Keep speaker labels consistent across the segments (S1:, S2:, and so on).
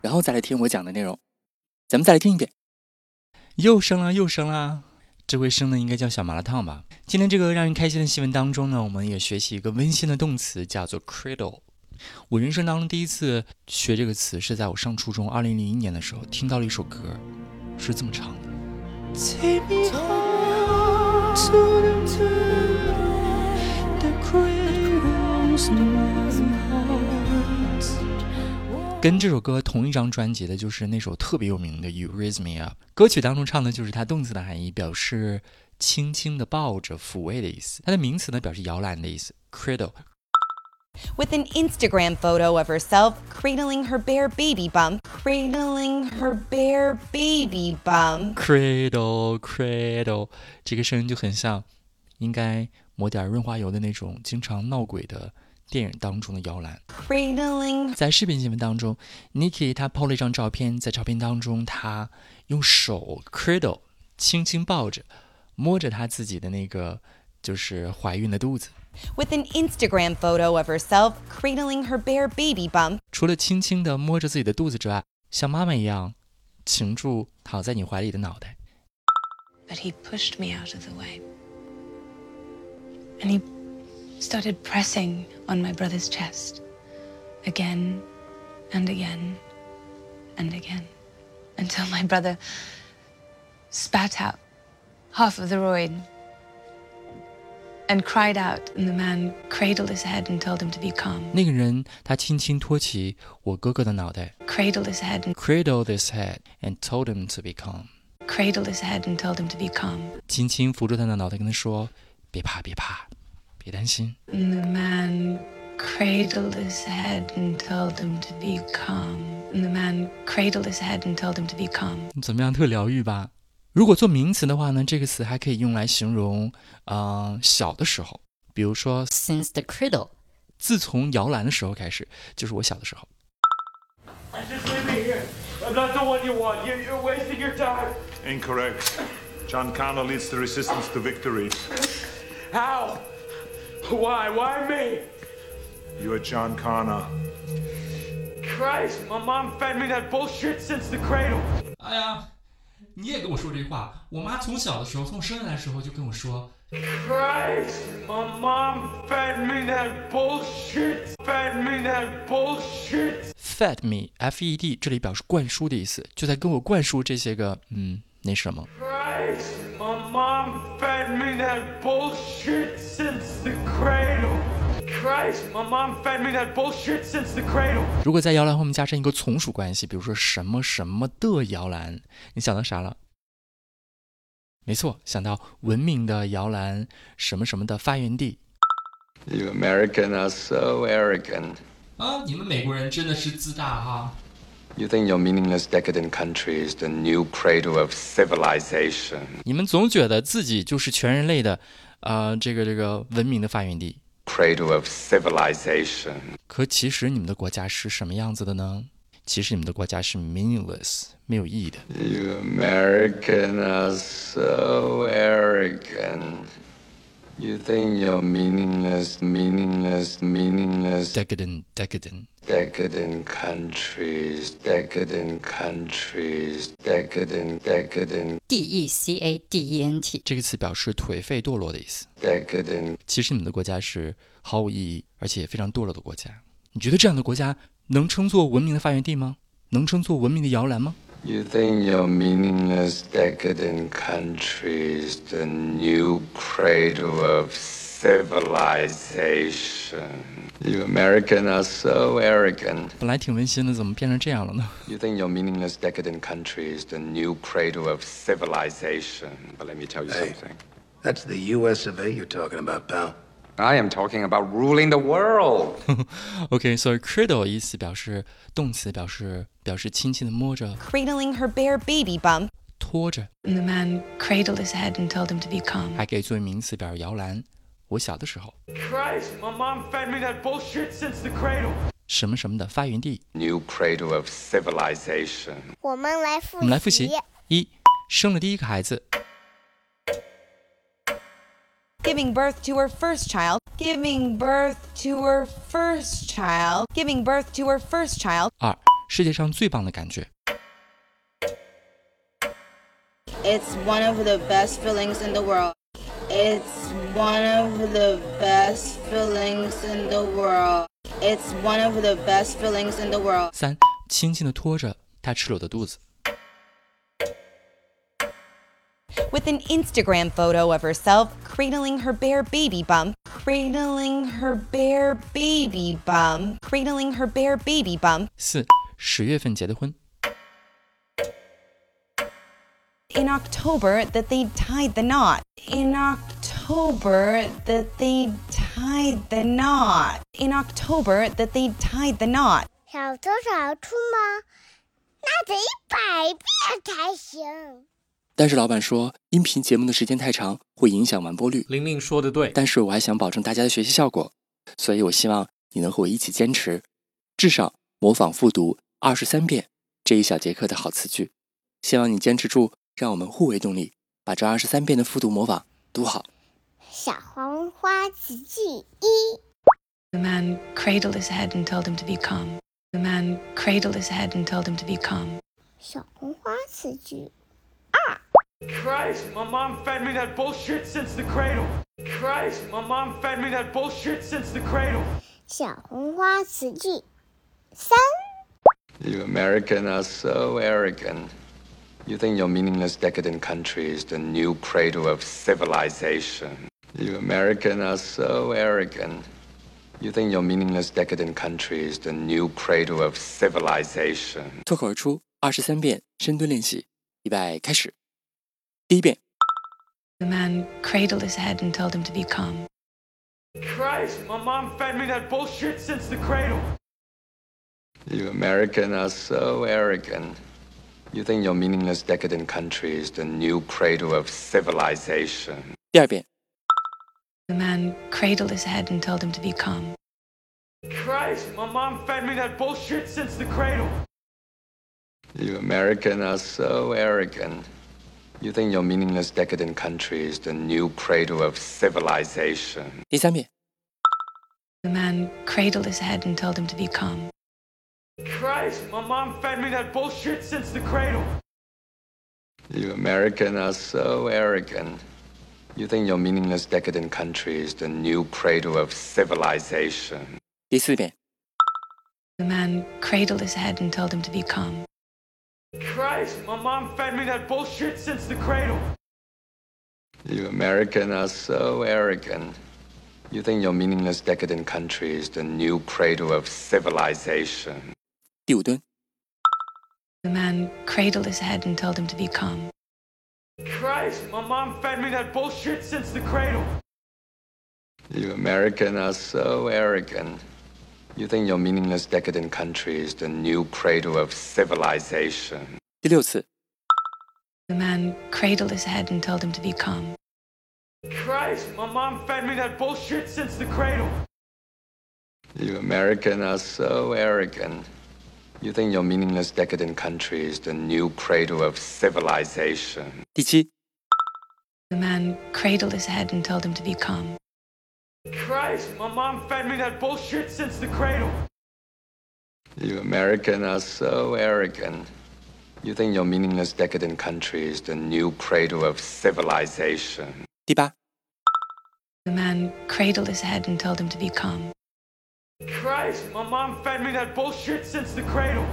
S1: 然后再来听我讲的内容，咱们再来听一遍。又生了，又生了，这回生的应该叫小麻辣烫吧？今天这个让人开心的新闻当中呢，我们也学习一个温馨的动词，叫做 cradle。我人生当中第一次学这个词是在我上初中，二零零一年的时候听到了一首歌，是这么唱的。跟这首歌同一张专辑的，就是那首特别有名的《You Raise Me Up》。歌曲当中唱的就是它动词的含义，表示轻轻的抱着、抚慰的意思。它的名词呢，表示摇篮的意思，cradle。
S2: With an Instagram photo of herself cradling her bare baby bump, cradling her bare baby bump.
S1: Cradle, cradle，这个声音就很像，应该抹点润滑油的那种，经常闹鬼的。电影当中的摇篮，在视频新闻当中，Nikki 她 PO 了一张照片，在照片当中，她用手 cradle 轻轻抱着，摸着她自己的那个就是怀孕的肚子。
S2: With an Instagram photo of herself cradling her bare baby bump，
S1: 除了轻轻的摸着自己的肚子之外，像妈妈一样擒住躺在你怀里的脑袋。
S3: But he pushed me out of the way, and he. started pressing on my brother's chest again and again and again until my brother spat out half of the roid and cried out and the man cradled his head and told him to be calm
S1: 那个人他轻轻托起我哥哥的脑袋
S3: cradled his head and
S1: cradled his head and told him to be calm
S3: cradled his head and told him to be calm
S1: 轻轻扶住他的脑袋跟他说别怕别怕 别担心。
S3: The man cradled his head and told him to be calm. The man cradled his head and told him to be calm.
S1: 怎么样，特疗愈吧？如果做名词的话呢，这个词还可以用来形容，呃，小的时候，比如说
S4: since the cradle，
S1: 自从摇篮的时候开始，就是我小的时候。
S5: Just leave me here. I'm not the one you want. You're, you're wasting your time.
S6: Incorrect. John Connor leads the resistance to victory.
S5: How? Why? Why me?
S6: You're John Connor.
S5: Christ, my mom fed me that bullshit since the cradle.
S1: 哎呀，你也跟我说这话。我妈从小的时候，从我生下来的时候就跟我说。
S5: Christ, my mom fed me that bullshit. Fed me that bullshit.
S1: Fed me, F-E-D，这里表示灌输的意思，就在跟我灌输这些个嗯那什么。
S5: Christ, my mom fed me that bullshit since the Cradle. Christ, my mom fed me that bullshit since the cradle.
S1: 如果在摇篮后面加上一个从属关系，比如说什么什么的摇篮，你想到啥了？没错，想到文明的摇篮什么什么的发源地。
S7: You American are so arrogant.
S1: 啊，你们美国人真的是自大哈。
S7: You think your meaningless decadent country is the new cradle of civilization?
S1: 你们总觉得自己就是全人类的，啊，这个这个文明的发源地。
S7: Cradle of civilization.
S1: 可其实你们的国家是什么样子的呢？其实你们的国家是 meaningless，没有意义的。
S7: You American are so arrogant. You think you're meaningless, meaningless, meaningless.
S1: Decadent, decadent.
S7: Decadent countries, decadent countries, decadent, decadent.
S4: D E C A D E N T
S1: 这个词表示颓废、堕落的意思。
S7: Decadent.
S1: 其实你们的国家是毫无意义，而且非常堕落的国家。你觉得这样的国家能称作文明的发源地吗？能称作文明的摇篮吗
S7: ？You think your meaningless, decadent country is the new cradle of civilization? You American are so arrogant.
S1: 本来挺温馨的，怎么变成这样了呢？
S7: You think your meaningless, decadent country is the new cradle of civilization? But let me tell you
S8: hey,
S7: something.
S8: That's the U.S. of A. you're talking about, pal.
S7: I am talking about ruling the world.
S1: OK，所以 cradle 意思表示动词，表示 表示轻轻的摸着、
S2: cradling her bare baby bump,
S1: 拖着，
S3: And the man cradled his head and told him to be calm.
S1: 还可以作为名词表示摇篮。我小的时候，
S5: Christ, my mom fed me that bullshit since the cradle.
S1: 什么什么的发源地。
S7: New cradle of civilization.
S9: 我们来复
S1: 我们来复习：一，生了第一个孩子；
S2: giving birth to her first child, giving birth to her first child, giving birth to her first child,
S1: 二， 世界上最棒的感觉；
S10: It's one of the best feelings in the world. It's one of the best feelings in the world. It's one of the best feelings in the world.
S1: 三，轻轻的拖着他赤裸的肚子；
S2: with an Instagram photo of herself cradling her bare baby bump, cradling her bare baby bump, cradling her bare baby bump.
S1: 四， 十月份结的婚
S2: ；In October, that they tied the knot. In October, that they tied the knot. In October, that they tied the knot.
S9: 小偷小兔吗？那得一百遍才行。
S1: 但是老板说，音频节目的时间太长，会影响完播率。
S11: 玲玲说的对，
S1: 但是我还想保证大家的学习效果，所以我希望你能和我一起坚持，至少模仿复读二十三遍这一小节课的好词句。希望你坚持住，让我们互为动力，把这二十三遍的复读模仿读好。
S9: 小黄花词句一
S3: ，The man cradled his head and told him to be calm. The man cradled his head and told him to be calm.
S9: 小红花词句二
S5: Christ, my mom fed me that bullshit since the cradle. Christ, my mom fed me that bullshit since the cradle.
S9: 小红花词句三，
S7: You American are so arrogant. You think your meaningless decadent country is the new cradle of civilization. You American are so arrogant. You think your meaningless decadent country is the new cradle of civilization.
S1: 脱口而出二十三遍深蹲练习，预备开始。第一遍，
S3: The man cradled his head and told him to be calm.
S5: Christ, my mom fed me that bullshit since the cradle.
S7: You American are so arrogant. You think your meaningless decadent country is the new cradle of civilization.
S1: 第二遍，
S3: The man cradled his head and told him to be calm.
S5: Christ, my mom fed me that bullshit since the cradle.
S7: You American are so arrogant. You think your meaningless decadent country is the new cradle of civilization.
S1: 第三遍，
S3: The man cradled his head and told him to be calm.
S5: Christ, my mom fed me that bullshit since the cradle.
S7: You American are so arrogant. You think your meaningless decadent country is the new cradle of civilization.
S1: 第四遍，
S3: The man cradled his head and told him to be calm.
S5: Christ, my mom fed me that bullshit since the cradle.
S7: You American are so arrogant. You think your meaningless decadent country is the new cradle of civilization.
S1: 第五蹲，
S3: The man cradled his head and told him to be calm.
S5: Christ, my mom fed me that bullshit since the cradle.
S7: You American are so arrogant. You think your meaningless decadent country is the new cradle of civilization.
S1: 第六次，
S3: The man cradled his head and told him to be calm.
S5: Christ, my mom fed me that bullshit since the cradle.
S7: You American are so arrogant. You think your meaningless decadent country is the new cradle of civilization.
S1: 第七，
S3: The man cradled his head and told him to be calm.
S5: Christ, my mom fed me that bullshit since the cradle.
S7: You American are so arrogant. You think your meaningless decadent country is the new cradle of civilization.
S1: 第八，
S3: The man cradled his head and told him to be calm.
S5: Christ, my mom fed me that bullshit since the cradle.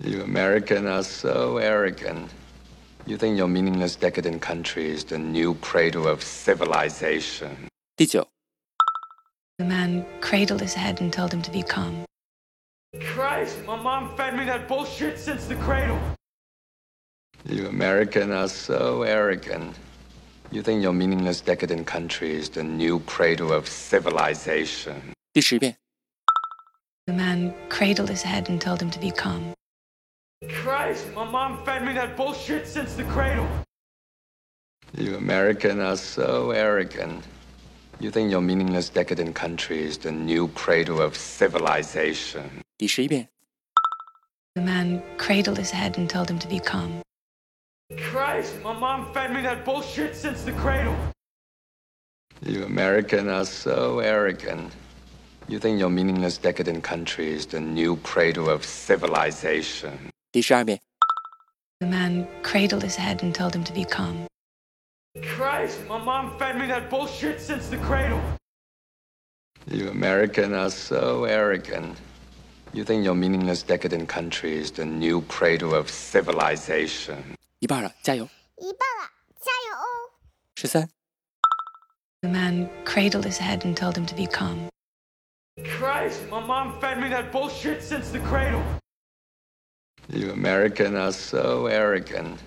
S7: You American are so arrogant. You think your meaningless decadent country is the new cradle of civilization.
S1: 第九
S3: ，The man cradled his head and told him to be calm.
S5: Christ, my mom fed me that bullshit since the cradle.
S7: You American are so arrogant. You think your meaningless decadent country is the new cradle of civilization.
S1: 第十遍，
S3: The man cradled his head and told him to be calm.
S5: Christ, my mom fed me that bullshit since the cradle.
S7: You American are so arrogant. You think your meaningless decadent country is the new cradle of civilization.
S1: 第十一遍，
S3: The man cradled his head and told him to be calm.
S5: Christ, my mom fed me that bullshit since the cradle.
S7: You American are so arrogant. You think your meaningless decadent country is the new cradle of civilization.
S1: 第十二遍，
S3: The man cradled his head and told him to be calm.
S5: Christ, my mom fed me that bullshit since the cradle.
S7: You American are so arrogant. You think your meaningless decadent country is the new cradle of civilization.
S1: 一半了，加油！
S9: 一半了，加油哦！
S1: 十三、
S3: The man cradled his head and told him to be calm.
S5: Christ, my mom fed me that bullshit since the cradle.
S7: You American are so arrogant.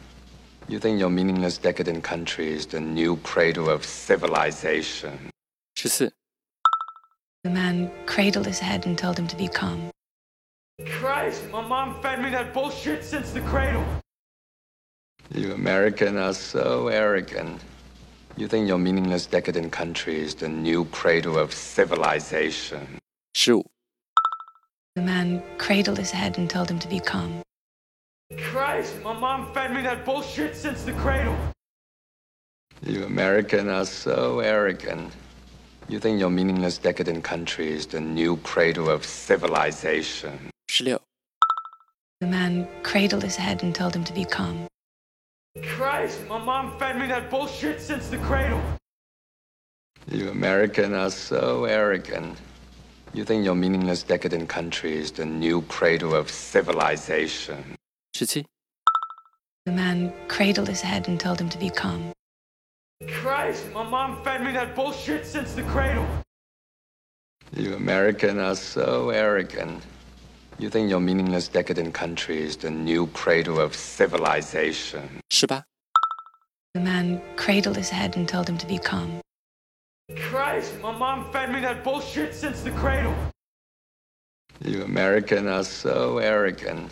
S7: You think your meaningless decadent country is the new cradle of civilization.
S1: 十四、
S3: The man cradled his head and told him to be calm.
S5: Christ, my mom fed me that bullshit since the cradle.
S7: You American are so arrogant. You think your meaningless decadent country is the new cradle of civilization.
S1: 十五、
S3: The man cradled his head and told him to be calm.
S5: Christ, my mom fed me that bullshit since the cradle.
S7: You American are so arrogant. You think your meaningless decadent country is the new cradle of civilization.
S1: 十六、
S3: The man cradled his head and told him to be calm.
S5: Christ, my mom fed me that bullshit since the cradle.
S7: You American are so arrogant. You think your meaningless decadent country is the new cradle of civilization.
S1: 十七、
S3: The man cradled his head and told him to be calm.
S5: Christ, my mom fed me that bullshit since the cradle.
S7: You American are so arrogant. You think your meaningless decadent country is the new cradle of civilization?
S1: 十八。
S3: The man cradled his head and told him to be calm.
S5: Christ, my mom fed me that bullshit since the cradle.
S7: You Americans are so arrogant.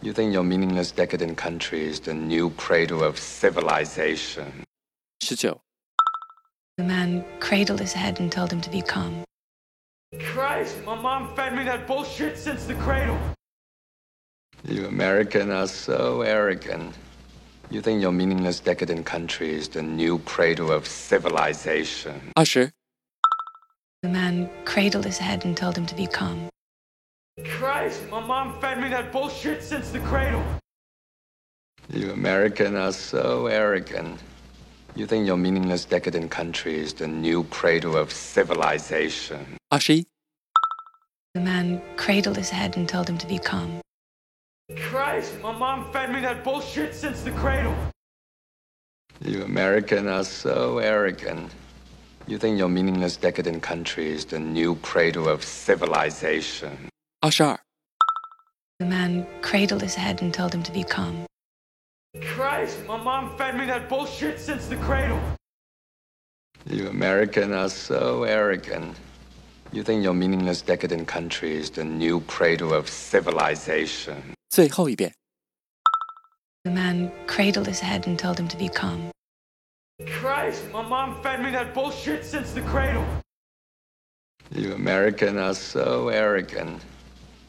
S7: You think your meaningless decadent country is the new cradle of civilization?
S1: 19.
S3: The man cradled his head and told him to be calm.
S5: Christ, my mom fed me that bullshit since the cradle.
S7: You American are so arrogant. You think your meaningless decadent country is the new cradle of civilization.
S1: Usher.
S3: The man cradled his head and told him to be calm.
S5: Christ, my mom fed me that bullshit since the cradle.
S7: You American are so arrogant. You think your meaningless decadent country is the new cradle of civilization?
S1: Ashi.
S3: The man cradled his head and told him to be calm.
S5: Christ, my mom fed me that bullshit since the cradle.
S7: You Americans are so arrogant. You think your meaningless decadent country is the new cradle of civilization?
S1: Ashar.
S3: The man cradled his head and told him to be calm.
S5: Christ, my mom fed me that bullshit since the cradle.
S7: You American are so arrogant. You think your meaningless decadent country is the new cradle of civilization.
S1: 最后一遍。
S3: The man cradled his head and told him to be calm.
S5: Christ, my mom fed me that bullshit since the cradle.
S7: You American are so arrogant.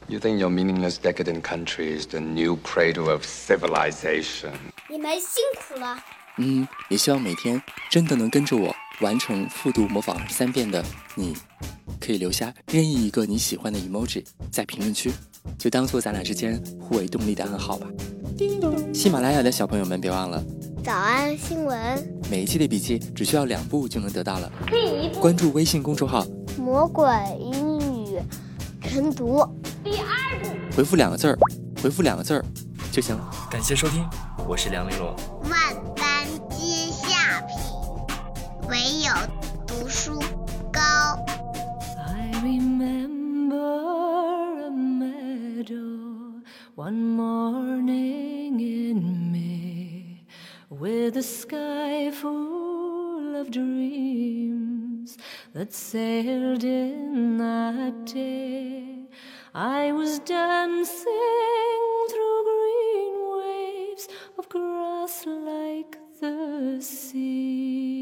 S7: You think your meaningless decadent country is the new cradle of civilization.
S9: 你们辛苦了。
S1: 嗯，也希望每天真的能跟着我完成复读模仿三遍的你，可以留下任意一个你喜欢的 emoji 在评论区，就当做咱俩之间互为动力的暗号吧。叮咚喜马拉雅的小朋友们，别忘了
S9: 早安新闻，
S1: 每一期的笔记只需要两步就能得到了。
S9: 第一步，
S1: 关注微信公众号，
S9: 魔鬼英语晨读。
S1: 回复两个字儿，回复两个字儿就行了。感谢收听，我是梁玲珑。
S9: 万般皆下品，唯有读书高。
S11: I remember a meadow one morning in May with a sky full of dreams. that sailed in that day. I was dancing through green waves of grass like the sea.